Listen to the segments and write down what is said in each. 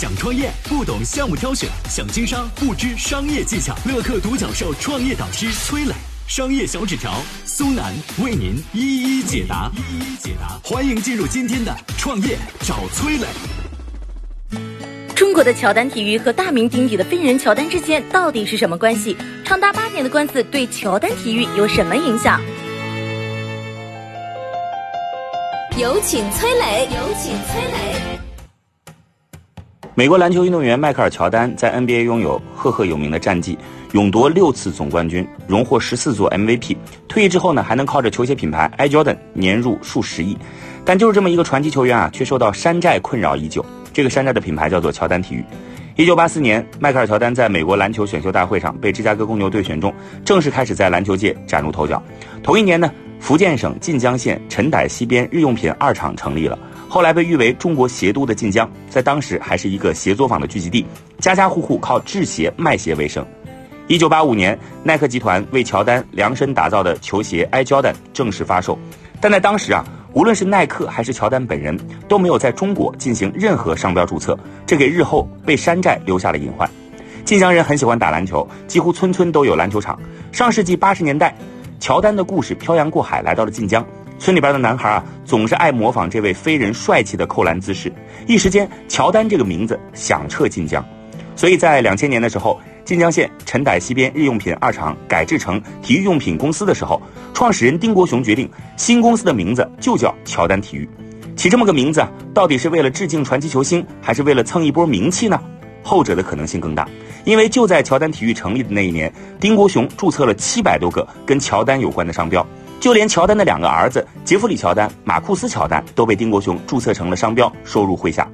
想创业不懂项目挑选，想经商不知商业技巧。乐客独角兽创业导师崔磊，商业小纸条苏南为您一一解答。一一解答，欢迎进入今天的创业找崔磊。中国的乔丹体育和大名鼎鼎的飞人乔丹之间到底是什么关系？长达八年的官司对乔丹体育有什么影响？有请崔磊，有请崔磊。美国篮球运动员迈克尔·乔丹在 NBA 拥有赫赫有名的战绩，勇夺六次总冠军，荣获十四座 MVP。退役之后呢，还能靠着球鞋品牌 Air Jordan 年入数十亿。但就是这么一个传奇球员啊，却受到山寨困扰已久。这个山寨的品牌叫做乔丹体育。一九八四年，迈克尔·乔丹在美国篮球选秀大会上被芝加哥公牛队选中，正式开始在篮球界崭露头角。同一年呢，福建省晋江县陈傣西边日用品二厂成立了。后来被誉为中国鞋都的晋江，在当时还是一个鞋作坊的聚集地，家家户户靠制鞋卖鞋为生。一九八五年，耐克集团为乔丹量身打造的球鞋 Air Jordan 正式发售，但在当时啊，无论是耐克还是乔丹本人都没有在中国进行任何商标注册，这给日后被山寨留下了隐患。晋江人很喜欢打篮球，几乎村村都有篮球场。上世纪八十年代，乔丹的故事漂洋过海来到了晋江。村里边的男孩啊，总是爱模仿这位飞人帅气的扣篮姿势，一时间乔丹这个名字响彻晋江。所以在两千年的时候，晋江县陈傣西边日用品二厂改制成体育用品公司的时候，创始人丁国雄决定新公司的名字就叫乔丹体育。起这么个名字，到底是为了致敬传奇球星，还是为了蹭一波名气呢？后者的可能性更大，因为就在乔丹体育成立的那一年，丁国雄注册了七百多个跟乔丹有关的商标。就连乔丹的两个儿子杰弗里·乔丹、马库斯·乔丹都被丁国雄注册成了商标，收入麾下。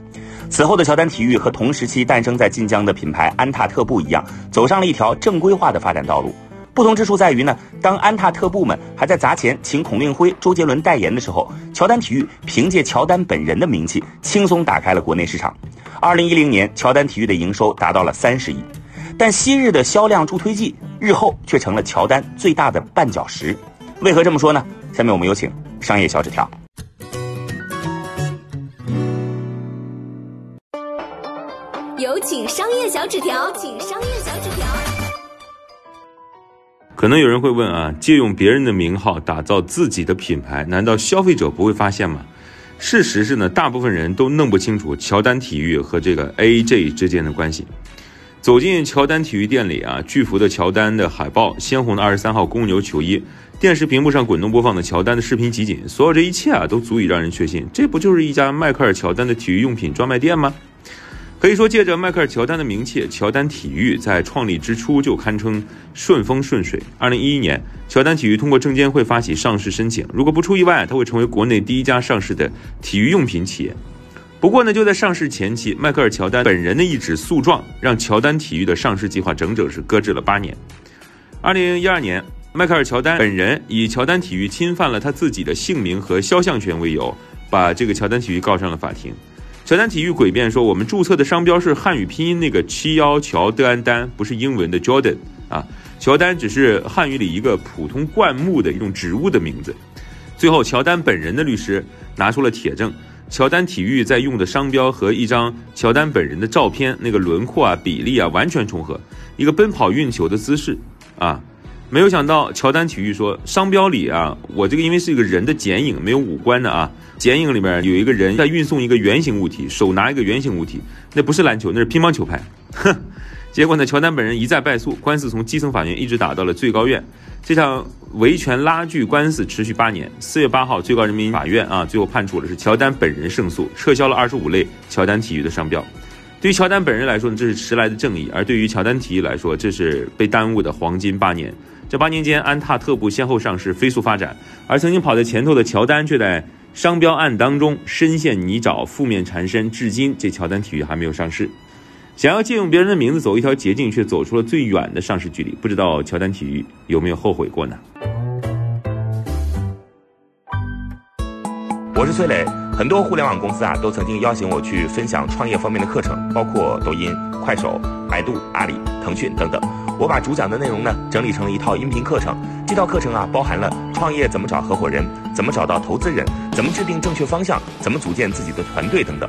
此后的乔丹体育和同时期诞生在晋江的品牌安踏特步一样，走上了一条正规化的发展道路。不同之处在于呢，当安踏特步们还在砸钱请孔令辉、周杰伦代言的时候，乔丹体育凭借乔丹本人的名气，轻松打开了国内市场。二零一零年，乔丹体育的营收达到了三十亿，但昔日的销量助推剂，日后却成了乔丹最大的绊脚石。为何这么说呢？下面我们有请商业小纸条。有请商业小纸条，请商业小纸条。可能有人会问啊，借用别人的名号打造自己的品牌，难道消费者不会发现吗？事实是呢，大部分人都弄不清楚乔丹体育和这个 AJ 之间的关系。走进乔丹体育店里啊，巨幅的乔丹的海报，鲜红的二十三号公牛球衣。电视屏幕上滚动播放的乔丹的视频集锦，所有这一切啊，都足以让人确信，这不就是一家迈克尔乔丹的体育用品专卖店吗？可以说，借着迈克尔乔丹的名气，乔丹体育在创立之初就堪称顺风顺水。二零一一年，乔丹体育通过证监会发起上市申请，如果不出意外，它会成为国内第一家上市的体育用品企业。不过呢，就在上市前期，迈克尔乔丹本人的一纸诉状，让乔丹体育的上市计划整整是搁置了八年。二零一二年。迈克尔·乔丹本人以乔丹体育侵犯了他自己的姓名和肖像权为由，把这个乔丹体育告上了法庭。乔丹体育诡辩说：“我们注册的商标是汉语拼音那个七幺乔德安丹，不是英文的 Jordan 啊。乔丹只是汉语里一个普通灌木的一种植物的名字。”最后，乔丹本人的律师拿出了铁证，乔丹体育在用的商标和一张乔丹本人的照片，那个轮廓啊、比例啊完全重合，一个奔跑运球的姿势啊。没有想到，乔丹体育说商标里啊，我这个因为是一个人的剪影，没有五官的啊，剪影里面有一个人在运送一个圆形物体，手拿一个圆形物体，那不是篮球，那是乒乓球拍。哼，结果呢，乔丹本人一再败诉，官司从基层法院一直打到了最高院。这场维权拉锯官司持续八年。四月八号，最高人民法院啊，最后判处了是乔丹本人胜诉，撤销了二十五类乔丹体育的商标。对于乔丹本人来说呢，这是迟来的正义；而对于乔丹体育来说，这是被耽误的黄金八年。这八年间，安踏、特步先后上市，飞速发展，而曾经跑在前头的乔丹却在商标案当中深陷泥沼，负面缠身，至今这乔丹体育还没有上市。想要借用别人的名字走一条捷径，却走出了最远的上市距离，不知道乔丹体育有没有后悔过呢？我是崔磊，很多互联网公司啊都曾经邀请我去分享创业方面的课程，包括抖音、快手、百度、阿里、腾讯等等。我把主讲的内容呢整理成了一套音频课程，这套课程啊包含了创业怎么找合伙人，怎么找到投资人，怎么制定正确方向，怎么组建自己的团队等等。